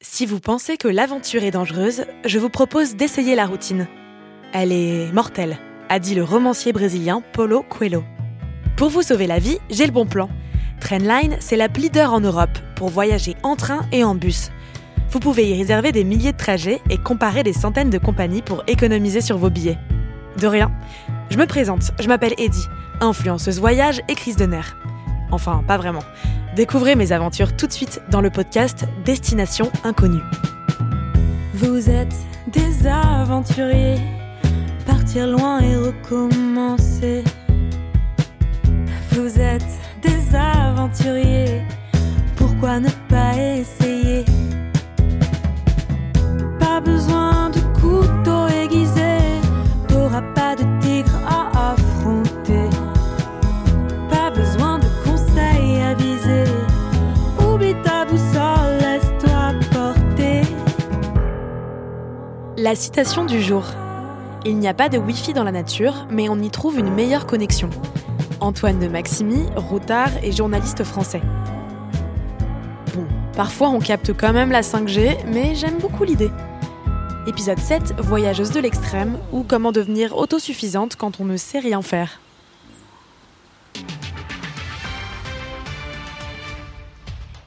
Si vous pensez que l'aventure est dangereuse, je vous propose d'essayer la routine. Elle est mortelle, a dit le romancier brésilien Paulo Coelho. Pour vous sauver la vie, j'ai le bon plan. Trainline, c'est la leader en Europe pour voyager en train et en bus. Vous pouvez y réserver des milliers de trajets et comparer des centaines de compagnies pour économiser sur vos billets. De rien. Je me présente, je m'appelle Eddie, influenceuse voyage et crise de nerfs. Enfin, pas vraiment. Découvrez mes aventures tout de suite dans le podcast Destination Inconnue. Vous êtes des aventuriers, partir loin et recommencer. Vous êtes des aventuriers, pourquoi ne pas essayer? La citation du jour. Il n'y a pas de Wi-Fi dans la nature, mais on y trouve une meilleure connexion. Antoine de Maximi, routard et journaliste français. Bon, parfois on capte quand même la 5G, mais j'aime beaucoup l'idée. Épisode 7, Voyageuse de l'extrême, ou comment devenir autosuffisante quand on ne sait rien faire.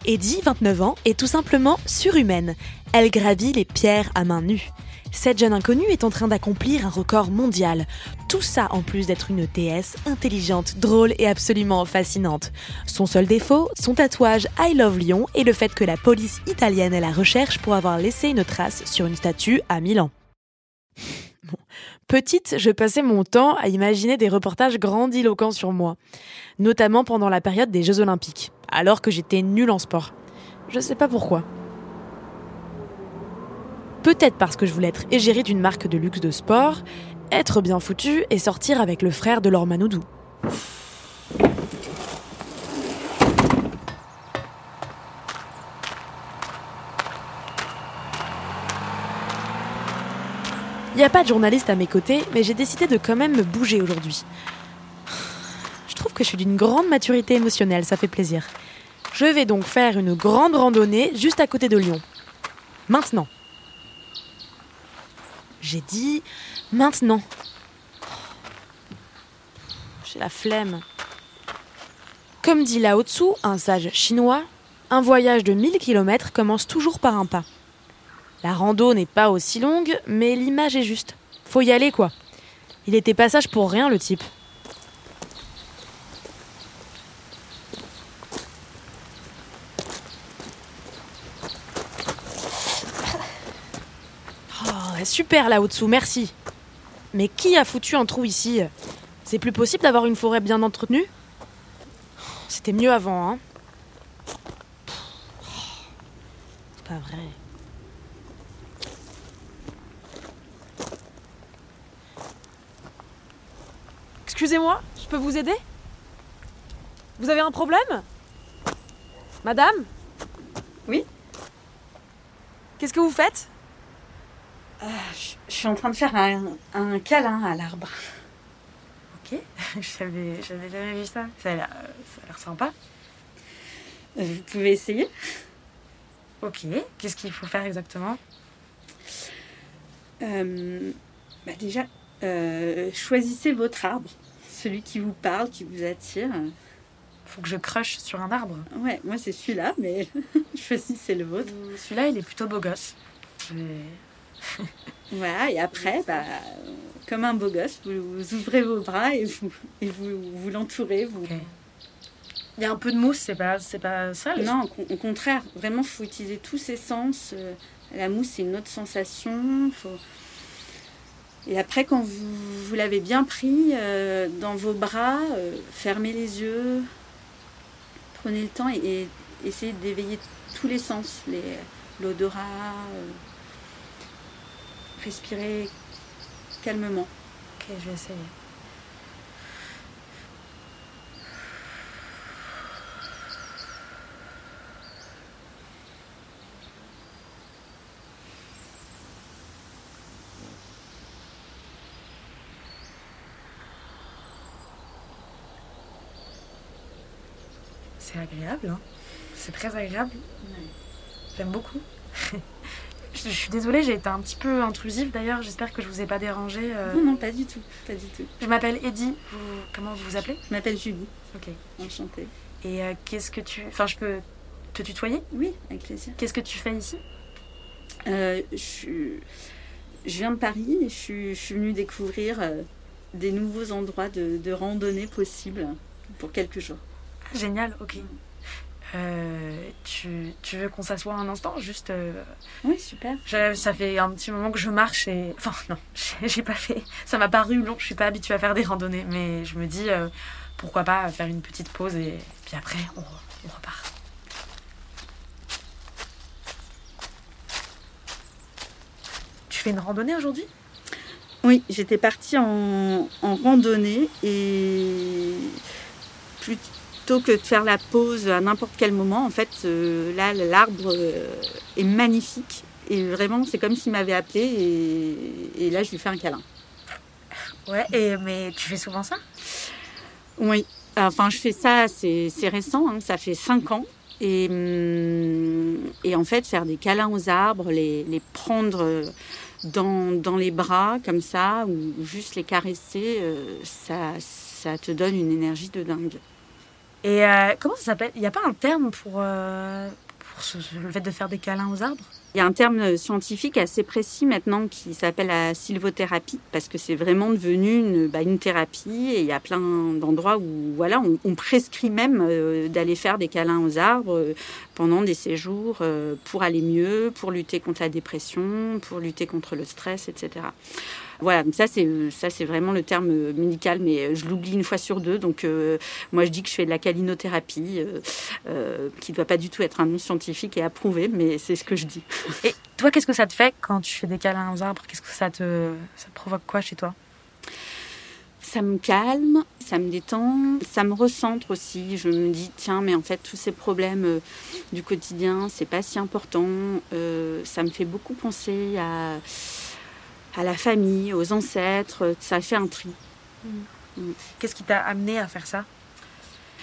Eddie, 29 ans, est tout simplement surhumaine. Elle gravit les pierres à main nue. Cette jeune inconnue est en train d'accomplir un record mondial. Tout ça en plus d'être une TS intelligente, drôle et absolument fascinante. Son seul défaut, son tatouage I Love Lyon et le fait que la police italienne est la recherche pour avoir laissé une trace sur une statue à Milan. Petite, je passais mon temps à imaginer des reportages grandiloquents sur moi, notamment pendant la période des Jeux Olympiques, alors que j'étais nulle en sport. Je sais pas pourquoi. Peut-être parce que je voulais être égérie d'une marque de luxe de sport, être bien foutu et sortir avec le frère de Laure. Il n'y a pas de journaliste à mes côtés, mais j'ai décidé de quand même me bouger aujourd'hui. Je trouve que je suis d'une grande maturité émotionnelle, ça fait plaisir. Je vais donc faire une grande randonnée juste à côté de Lyon. Maintenant. J'ai dit maintenant. J'ai la flemme. Comme dit Lao Tzu, un sage chinois, un voyage de 1000 km commence toujours par un pas. La rando n'est pas aussi longue, mais l'image est juste. Faut y aller, quoi. Il était passage pour rien, le type. Super, là au-dessous, merci. Mais qui a foutu un trou ici? C'est plus possible d'avoir une forêt bien entretenue? C'était mieux avant, hein. C'est pas vrai. Excusez-moi, je peux vous aider? Vous avez un problème? Madame? Oui. Qu'est-ce que vous faites? Euh, je, suis en train de faire un, un câlin à l'arbre. Ok, j'avais, jamais vu ça. Ça a l'air, sympa. Euh, Vous pouvez essayer Ok, qu'est-ce qu'il faut faire exactement? Euh, bah Déjà, euh, choisissez votre arbre, celui qui vous parle, qui vous attire. Faut que je crush sur un arbre. Ouais, moi c'est celui-là, mais choisissez le vôtre. Celui-là, il est plutôt beau gosse. Je vais- Voilà, et après, bah, comme un beau gosse, vous, vous ouvrez vos bras et vous, et vous, vous l'entourez. Vous... Il y a un peu de mousse, c'est pas, c'est pas sale? Non, au con- au contraire, vraiment, il faut utiliser tous ses sens. Euh, La mousse, c'est une autre sensation. Faut... Et après, quand vous, vous l'avez bien pris euh, dans vos bras, euh, fermez les yeux, prenez le temps et, et essayez d'éveiller tous les sens, les- l'odorat. euh, respirez calmement. Ok, je vais essayer. C'est agréable, hein C'est très agréable. J'aime beaucoup. Je, suis désolée, j'ai été un petit peu intrusive d'ailleurs. J'espère que je vous ai pas dérangé. euh. Non, non, pas du tout. Pas du tout. Je m'appelle Eddie. Comment vous vous appelez? Je m'appelle Julie. Ok. Enchantée. Et euh, qu'est-ce que tu. Enfin, je peux te tutoyer? Oui, avec plaisir. Qu'est-ce que tu fais ici? Euh, je, je, viens de Paris et je suis, je suis venue découvrir des nouveaux endroits de, de, randonnée possibles pour quelques jours. Génial, ok. Euh, tu, tu, veux qu'on s'assoie un instant Juste. euh, Oui, super. je- ça fait un petit moment que je marche et. Enfin, non, j'ai pas fait. Ça m'a paru long, je suis pas habituée à faire des randonnées, mais je me dis euh, pourquoi pas faire une petite pause et puis après on, re- on repart. Tu fais une randonnée aujourd'hui? Oui, j'étais partie en, en randonnée et plutôt que de faire la pause à n'importe quel moment, en fait, euh, là, l'arbre euh, est magnifique. Et vraiment, c'est comme s'il m'avait appelé et, et là, je lui fais un câlin. Ouais, et, mais tu fais souvent ça? Oui, enfin, je fais ça, c'est récent, hein, ça fait cinq ans. Et, hum, et en fait, faire des câlins aux arbres, les, les prendre dans, dans les bras comme ça, ou, ou juste les caresser, euh, ça, ça te donne une énergie de dingue. Et euh, comment ça s'appelle? Il n'y a pas un terme pour, euh, le fait de faire des câlins aux arbres? Il y a un terme scientifique assez précis maintenant qui s'appelle la sylvothérapie parce que c'est vraiment devenu une, bah, thérapie et il y a plein d'endroits où voilà on, prescrit même euh, d'aller faire des câlins aux arbres euh, pendant des séjours euh, pour aller mieux, pour lutter contre la dépression, pour lutter contre le stress, etc. Voilà, ça c'est ça c'est vraiment le terme médical, mais je l'oublie une fois sur deux. Donc euh, moi je dis que je fais de la calinothérapie, euh, euh, qui ne doit pas du tout être un nom scientifique et approuvé, mais c'est ce que je dis. Et toi, qu'est-ce que ça te fait quand tu fais des câlins aux arbres? Qu'est-ce que ça te, ça te provoque quoi chez toi? Ça me calme, ça me détend, ça me recentre aussi. Je me dis, tiens, mais en fait, tous ces problèmes euh, du quotidien, c'est pas si important. Euh, ça me fait beaucoup penser à, à la famille, aux ancêtres. Ça fait un tri. Qu'est-ce qui t'a amené à faire ça?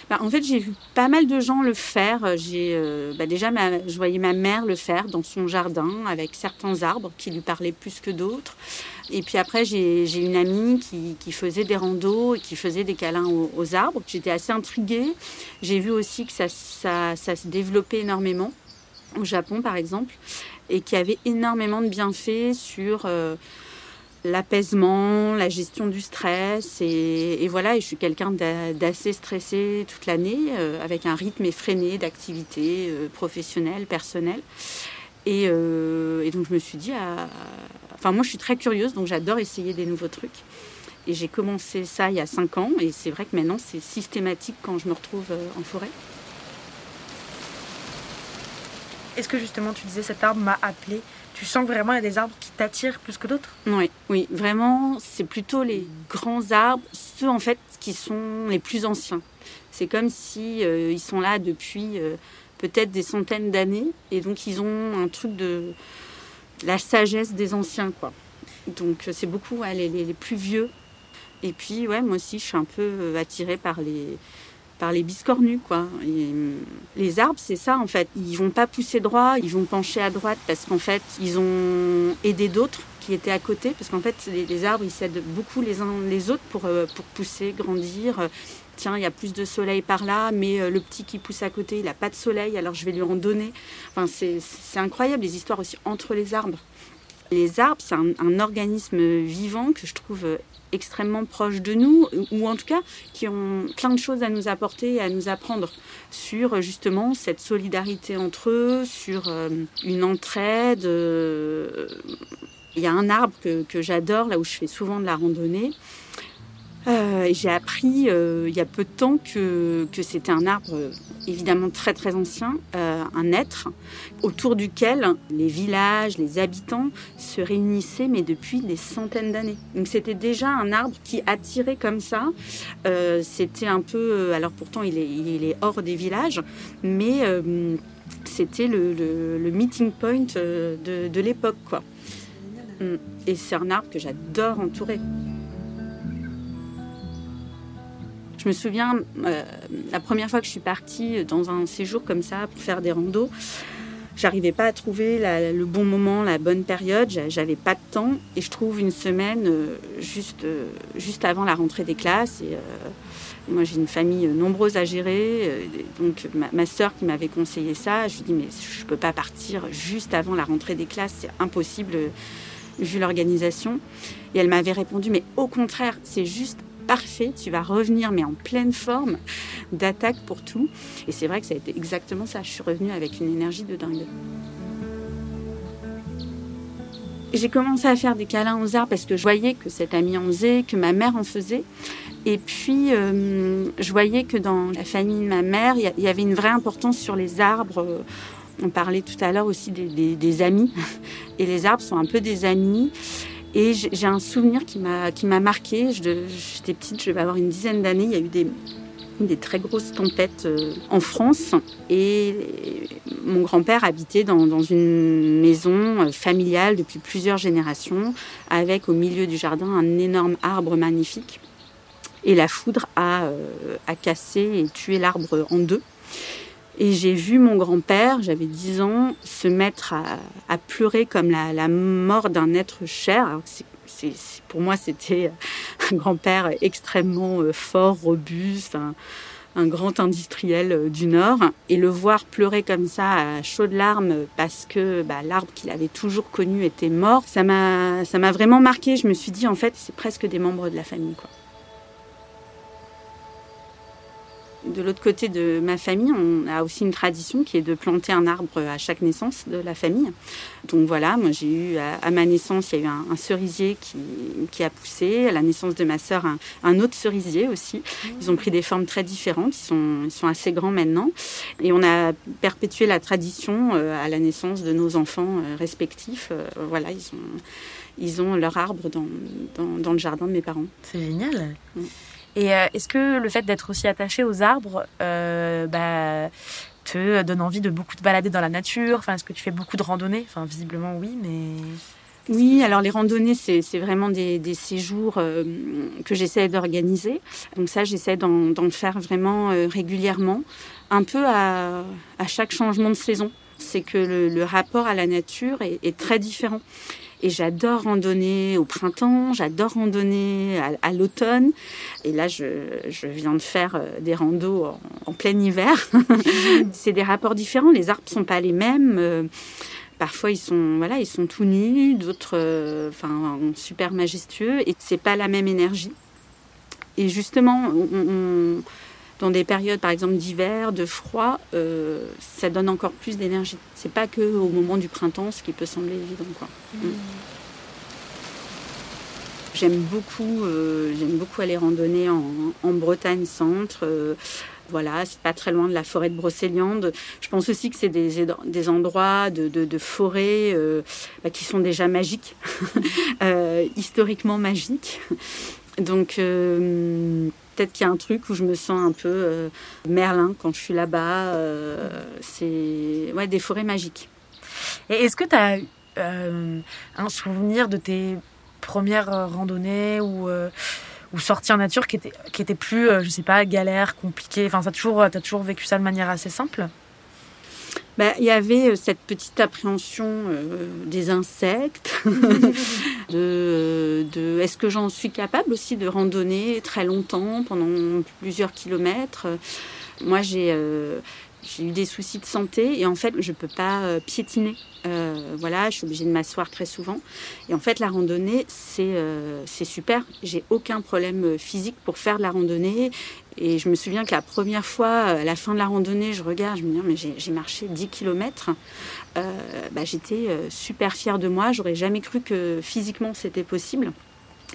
Bah, en fait, j'ai vu pas mal de gens le faire. J'ai euh, bah, déjà, ma- je voyais ma mère le faire dans son jardin avec certains arbres qui lui parlaient plus que d'autres. Et puis après, j'ai j'ai une amie qui, qui faisait des randos et qui faisait des câlins aux, aux arbres. J'étais assez intriguée. J'ai vu aussi que ça, ça, ça se développait énormément au Japon, par exemple, et qu'il y avait énormément de bienfaits sur euh, l'apaisement, la gestion du stress. Et, voilà, je suis quelqu'un d'a- d'assez stressé toute l'année, euh, avec un rythme effréné d'activité euh, professionnelle, personnelle. Et, euh, et donc je me suis dit, ah, enfin moi je suis très curieuse, donc j'adore essayer des nouveaux trucs. Et j'ai commencé ça il y a cinq ans, et c'est vrai que maintenant c'est systématique quand je me retrouve en forêt. Est-ce que justement tu disais cet arbre m'a appelé? Tu sens vraiment il y a des arbres qui t'attirent plus que d'autres? Oui, oui, vraiment, c'est plutôt les grands arbres, ceux en fait qui sont les plus anciens. C'est comme si euh, ils sont là depuis euh, peut-être des centaines d'années, et donc ils ont un truc de la sagesse des anciens, quoi. Donc euh, c'est beaucoup les, plus vieux. Et puis ouais, moi aussi, je suis un peu attirée par les par les biscornus, quoi. Et, euh, les arbres, c'est ça, en fait. Ils vont pas pousser droit, ils vont pencher à droite parce qu'en fait, ils ont aidé d'autres qui étaient à côté. Parce qu'en fait, les, arbres, ils s'aident beaucoup les uns les autres pour, euh, pour pousser, grandir. Euh, Tiens, il y a plus de soleil par là, mais le petit qui pousse à côté, il n'a pas de soleil, alors je vais lui en donner. Enfin, c'est incroyable, les histoires aussi entre les arbres. Les arbres, c'est un, organisme vivant que je trouve extrêmement proche de nous, ou en tout cas qui ont plein de choses à nous apporter et à nous apprendre sur euh, justement cette solidarité entre eux, sur euh, une entraide. euh, Il y a un arbre que, que j'adore, là où je fais souvent de la randonnée. J'ai appris il y a peu de temps que, que c'était un arbre évidemment très très ancien, un être autour duquel les villages, les habitants se réunissaient, mais depuis des centaines d'années. Donc c'était déjà un arbre qui attirait comme ça. Euh, c'était un peu, euh, alors pourtant il est, hors des villages, mais euh, c'était le, meeting point de, de l'époque, quoi. Mm. Et c'est un arbre que j'adore entourer. Je me souviens, euh, la première fois que je suis partie dans un séjour comme ça pour faire des randos, j'arrivais pas à trouver le bon moment, la bonne période, j'avais pas de temps et je trouve une semaine euh, juste, euh, juste avant la rentrée des classes. Et, moi j'ai une famille nombreuse à gérer, donc ma, ma soeur qui m'avait conseillé ça, je lui dis mais je peux pas partir juste avant la rentrée des classes, c'est impossible vu l'organisation. Et elle m'avait répondu mais au contraire, c'est juste parfait, tu vas revenir mais en pleine forme d'attaque pour tout. Et c'est vrai que ça a été exactement ça. Je suis revenue avec une énergie de dingue. J'ai commencé à faire des câlins aux arbres parce que je voyais que cette amie en faisait, que ma mère en faisait. Et puis, euh, je voyais que dans la famille de ma mère, il y avait une vraie importance sur les arbres. On parlait tout à l'heure aussi des, des, amis. Et les arbres sont un peu des amis. Et j'ai un souvenir qui m'a marqué. J'étais petite, je vais avoir une dizaine d'années. Il y a eu des des très grosses tempêtes euh, en France et mon grand-père habitait dans, dans, une maison euh, familiale depuis plusieurs générations avec au milieu du jardin un énorme arbre magnifique et la foudre a, euh, a cassé et tué l'arbre en deux. Et j'ai vu mon grand-père, j'avais 10 ans, se mettre à, pleurer comme la, mort d'un être cher. pour moi, c'était un grand-père extrêmement euh, fort, robuste, un, grand industriel euh, du Nord. Et le voir pleurer comme ça à chaudes larmes parce que bah, l'arbre qu'il avait toujours connu était mort, ça m'a vraiment marqué. Je me suis dit, en fait, c'est presque des membres de la famille. Quoi. De l'autre côté de ma famille, on a aussi une tradition qui est de planter un arbre à chaque naissance de la famille. Donc voilà, moi j'ai eu à, ma naissance, il y a eu un, cerisier qui, a poussé. À la naissance de ma sœur, un, autre cerisier aussi. Ils ont pris des formes très différentes. Ils sont, ils sont assez grands maintenant. Et on a perpétué la tradition euh, à la naissance de nos enfants euh, respectifs. Euh, voilà, ils ont, ils ont leur arbre dans, dans, le jardin de mes parents. C'est génial. Et euh, est-ce que le fait d'être aussi attaché aux arbres euh, bah, te donne envie de beaucoup te balader dans la nature? Enfin, est-ce que tu fais beaucoup de randonnées? Enfin, visiblement oui, mais oui, alors les randonnées, c'est vraiment des, séjours euh, que j'essaie d'organiser. Donc ça, j'essaie d'en faire vraiment régulièrement, un peu à, chaque changement de saison. C'est que le, rapport à la nature est très différent. Et j'adore randonner au printemps, j'adore randonner à, l'automne. Et là, je, je, viens de faire euh, des randos en, plein hiver. c'est des rapports différents. Les arbres sont pas les mêmes. Euh, parfois, ils sont, voilà, ils sont tout nus, d'autres, euh, enfin, super majestueux. Et c'est pas la même énergie. Et justement, on dans des périodes, par exemple, d'hiver, de froid, euh, ça donne encore plus d'énergie. C'est pas que au moment du printemps, ce qui peut sembler évident. Quoi. Mmh. Mm. J'aime beaucoup, euh, j'aime beaucoup aller randonner en, Bretagne centre. Euh, voilà, c'est pas très loin de la forêt de Brocéliande. Je pense aussi que c'est des, des, endroits de, de, forêt bah, qui sont déjà magiques, historiquement magiques. Donc peut-être qu'il y a un truc où je me sens un peu euh, Merlin quand je suis là-bas. Euh, c'est ouais, des forêts magiques. Est-ce que tu as euh, un souvenir de tes premières randonnées ou, ou en nature qui étaient, qui étaient plus, je sais pas, galères, compliquées? Enfin, tu as toujours, as toujours vécu ça de manière assez simple? Bah, il y avait euh, cette petite appréhension euh, des insectes, de, de est-ce que j'en suis capable aussi de randonner très longtemps, pendant plusieurs kilomètres? Moi, j'ai euh, j'ai eu des soucis de santé et en fait, je peux pas euh, piétiner. Euh, voilà, je suis obligée de m'asseoir très souvent. Et en fait, la randonnée, c'est euh, c'est super. J'ai aucun problème physique pour faire de la randonnée. Et je me souviens que la première fois, à la fin de la randonnée, je regarde, je me dis, mais j'ai marché 10 km. bah, J'étais super fière de moi. J'aurais jamais cru que physiquement c'était possible.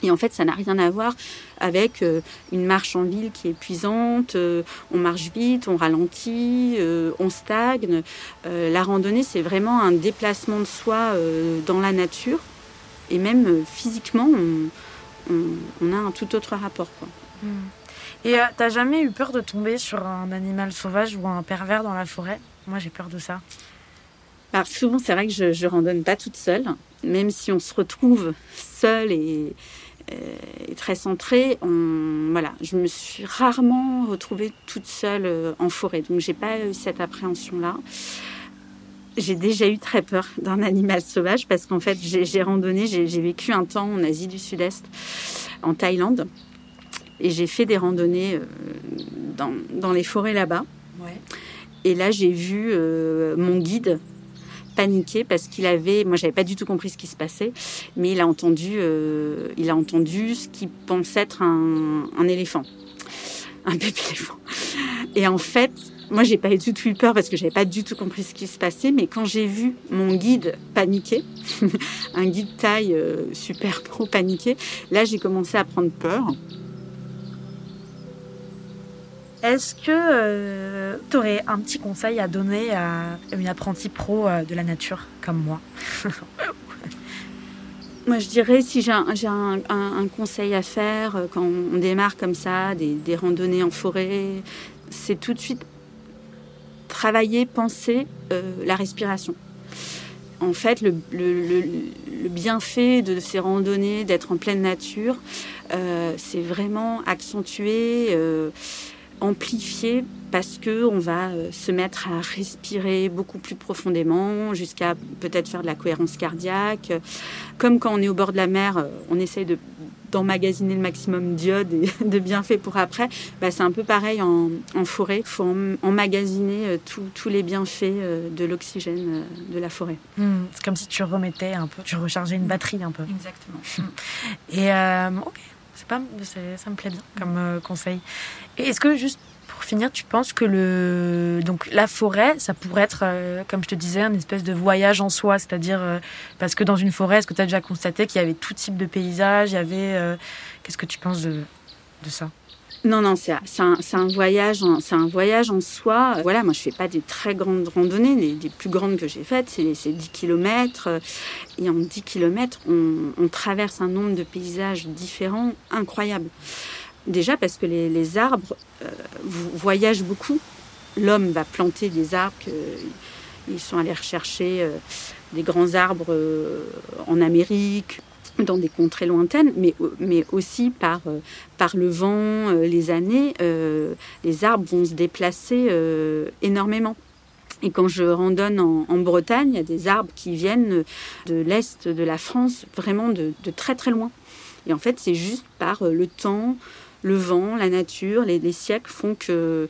Et en fait, ça n'a rien à voir avec euh, une marche en ville qui est épuisante. Euh, on marche vite, on ralentit, euh, on stagne. la randonnée, c'est vraiment un déplacement de soi dans la nature. Et même physiquement, on, a un tout autre rapport. Hmm. Et t'as jamais eu peur de tomber sur un animal sauvage ou un pervers dans la forêt? Moi, j'ai peur de ça. Alors, souvent, c'est vrai que je, je randonne pas toute seule, même si on se retrouve seul et, euh, est très centrée. On, voilà, je me suis rarement retrouvée toute seule euh, en forêt, donc j'ai pas eu cette appréhension-là. j'ai déjà eu très peur d'un animal sauvage parce qu'en fait, j'ai randonné, j'ai vécu un temps en Asie du Sud-Est, en Thaïlande, et j'ai fait des randonnées euh, dans, dans les forêts là-bas. Et là, j'ai vu euh, mon guide paniquer parce qu'il avait, moi, j'avais pas du tout compris ce qui se passait, mais il a entendu, euh, il a entendu ce qu'il pense être un, éléphant, un bébé éléphant. Et en fait, moi, j'ai pas du tout eu peur parce que j'avais pas du tout compris ce qui se passait. Mais quand j'ai vu mon guide paniquer, un guide taille euh, super pro paniquer, là, j'ai commencé à prendre peur. Est-ce que euh, tu aurais un petit conseil à donner à une apprentie pro euh, de la nature comme moi Moi, je dirais, si j'ai un, conseil à faire quand on démarre comme ça, des, randonnées en forêt, c'est tout de suite travailler, penser euh, la respiration. En fait, le, bienfait de ces randonnées, d'être en pleine nature, euh, c'est vraiment accentué, euh, amplifié parce que on va se mettre à respirer beaucoup plus profondément, jusqu'à peut-être faire de la cohérence cardiaque. Comme quand on est au bord de la mer, on essaye de d'emmagasiner le maximum d'iode et de bienfaits pour après, bah, c'est un peu pareil en, forêt. Il faut emmagasiner euh, tous les bienfaits euh, de l'oxygène euh, de la forêt. Hmm, c'est comme si tu remettais un peu, tu rechargeais une batterie un peu. Exactement. et ok, c'est pas, ça me plaît bien comme conseil. Et est-ce que juste finir, tu penses que le donc la forêt, ça pourrait être, euh, comme je te disais, une espèce de voyage en soi, c'est-à-dire euh, parce que dans une forêt, est-ce que tu as déjà constaté qu'il y avait tout type de paysages, il y avait, euh, qu'est-ce que tu penses de, de ça? Non, non, c'est un, voyage, en soi. Voilà, moi je fais pas des très grandes randonnées. Les, plus grandes que j'ai faites, c'est 10 km. Et en 10 km, on, traverse un nombre de paysages différents incroyables. Déjà parce que les, arbres euh, voyagent beaucoup. L'homme va planter des arbres. ils sont allés rechercher euh, des grands arbres euh, en Amérique, dans des contrées lointaines, mais, mais aussi par, par le vent, les années, les arbres vont se déplacer énormément. Et quand je randonne en, Bretagne, il y a des arbres qui viennent de l'Est de la France, vraiment de, de très très loin. Et en fait, c'est juste par le temps, le vent, la nature, les, siècles font que,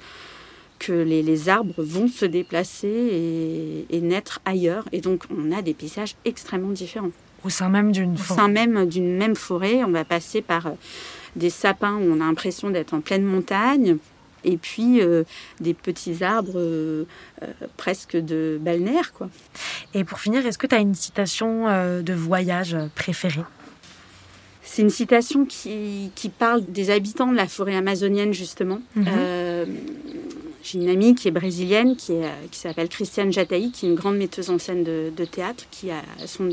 que les, arbres vont se déplacer et, naître ailleurs. Et donc, on a des paysages extrêmement différents. Au sein même d'une forêt. Au sein même d'une même forêt, on va passer par euh, des sapins où on a l'impression d'être en pleine montagne, et puis euh, des petits arbres euh, presque de balnéaire. Quoi. Et pour finir, est-ce que tu as une citation de voyage préférée? C'est une citation qui, parle des habitants de la forêt amazonienne, justement. Mhm. Euh, j'ai une amie qui est brésilienne, qui, qui s'appelle Christiane Jataï, qui est une grande metteuse en scène de, théâtre, qui a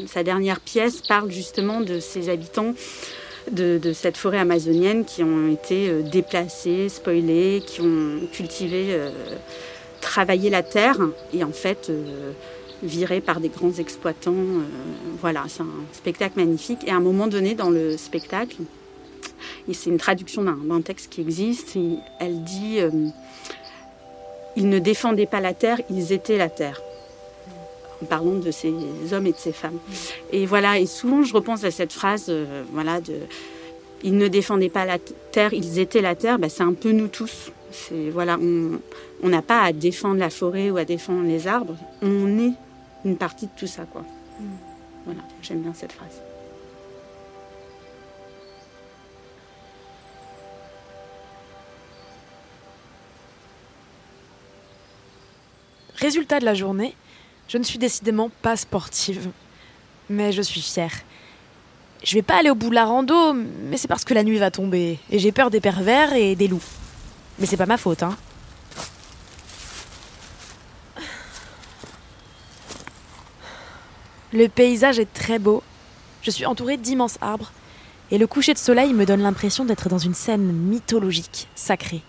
sa dernière pièce parle justement de ces habitants de, cette forêt amazonienne qui ont été euh, déplacés, spoilés, qui ont cultivé, euh, travaillé la terre et en fait viré par des grands exploitants. Euh, voilà, c'est un spectacle magnifique. Et à un moment donné dans le spectacle, et c'est une traduction d'un texte qui existe, elle dit euh, Ils ne défendaient pas la terre, ils étaient la terre. En parlant de ces hommes et de ces femmes. Et voilà, et souvent je repense à cette phrase, euh, voilà, de ils ne défendaient pas la terre, ils étaient la terre, bah, c'est un peu nous tous. C'est voilà, on n'a pas à défendre la forêt ou à défendre les arbres, on est une partie de tout ça, quoi. Mm. Voilà, j'aime bien cette phrase. Résultat de la journée, je ne suis décidément pas sportive. Mais je suis fière. Je vais pas aller au bout de la rando, mais c'est parce que la nuit va tomber. Et j'ai peur des pervers et des loups. Mais c'est pas ma faute, hein. Le paysage est très beau. Je suis entourée d'immenses arbres. Et le coucher de soleil me donne l'impression d'être dans une scène mythologique, sacrée.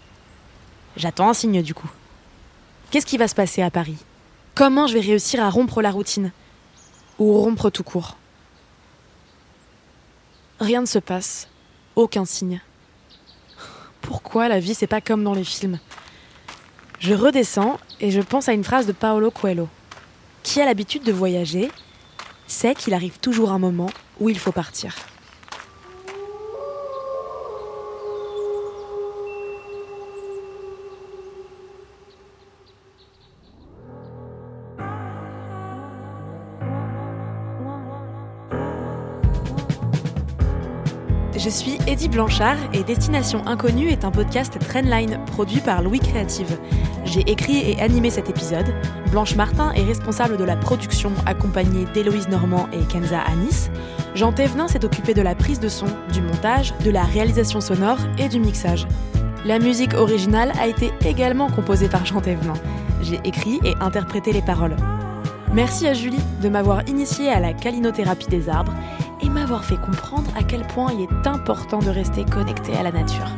J'attends un signe du coup. Qu'est-ce qui va se passer à Paris? Comment je vais réussir à rompre la routine? Ou rompre tout court? Rien ne se passe. Aucun signe. Pourquoi la vie c'est pas comme dans les films? Je redescends et je pense à une phrase de Paolo Coelho. qui a l'habitude de voyager, sait qu'il arrive toujours un moment où il faut partir. Suis Eddie Blanchard et Destination Inconnue est un podcast Trendline produit par Louis Créative. J'ai écrit et animé cet épisode. Blanche Martin est responsable de la production accompagnée d'Héloïse Normand et Kenza Anis. Jean Thévenin s'est occupé de la prise de son, du montage, de la réalisation sonore et du mixage. La musique originale a été également composée par Jean Thévenin. J'ai écrit et interprété les paroles. Merci à Julie de m'avoir initié à la calinothérapie des arbres et m'avoir fait comprendre à quel point il est important de rester connecté à la nature.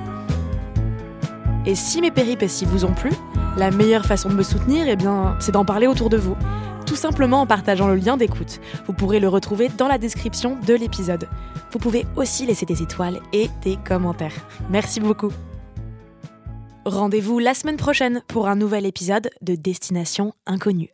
Et si mes péripéties vous ont plu, la meilleure façon de me soutenir, eh bien, c'est d'en parler autour de vous. Tout simplement en partageant le lien d'écoute. Vous pourrez le retrouver dans la description de l'épisode. Vous pouvez aussi laisser des étoiles et des commentaires. Merci beaucoup. Rendez-vous la semaine prochaine pour un nouvel épisode de Destination Inconnue.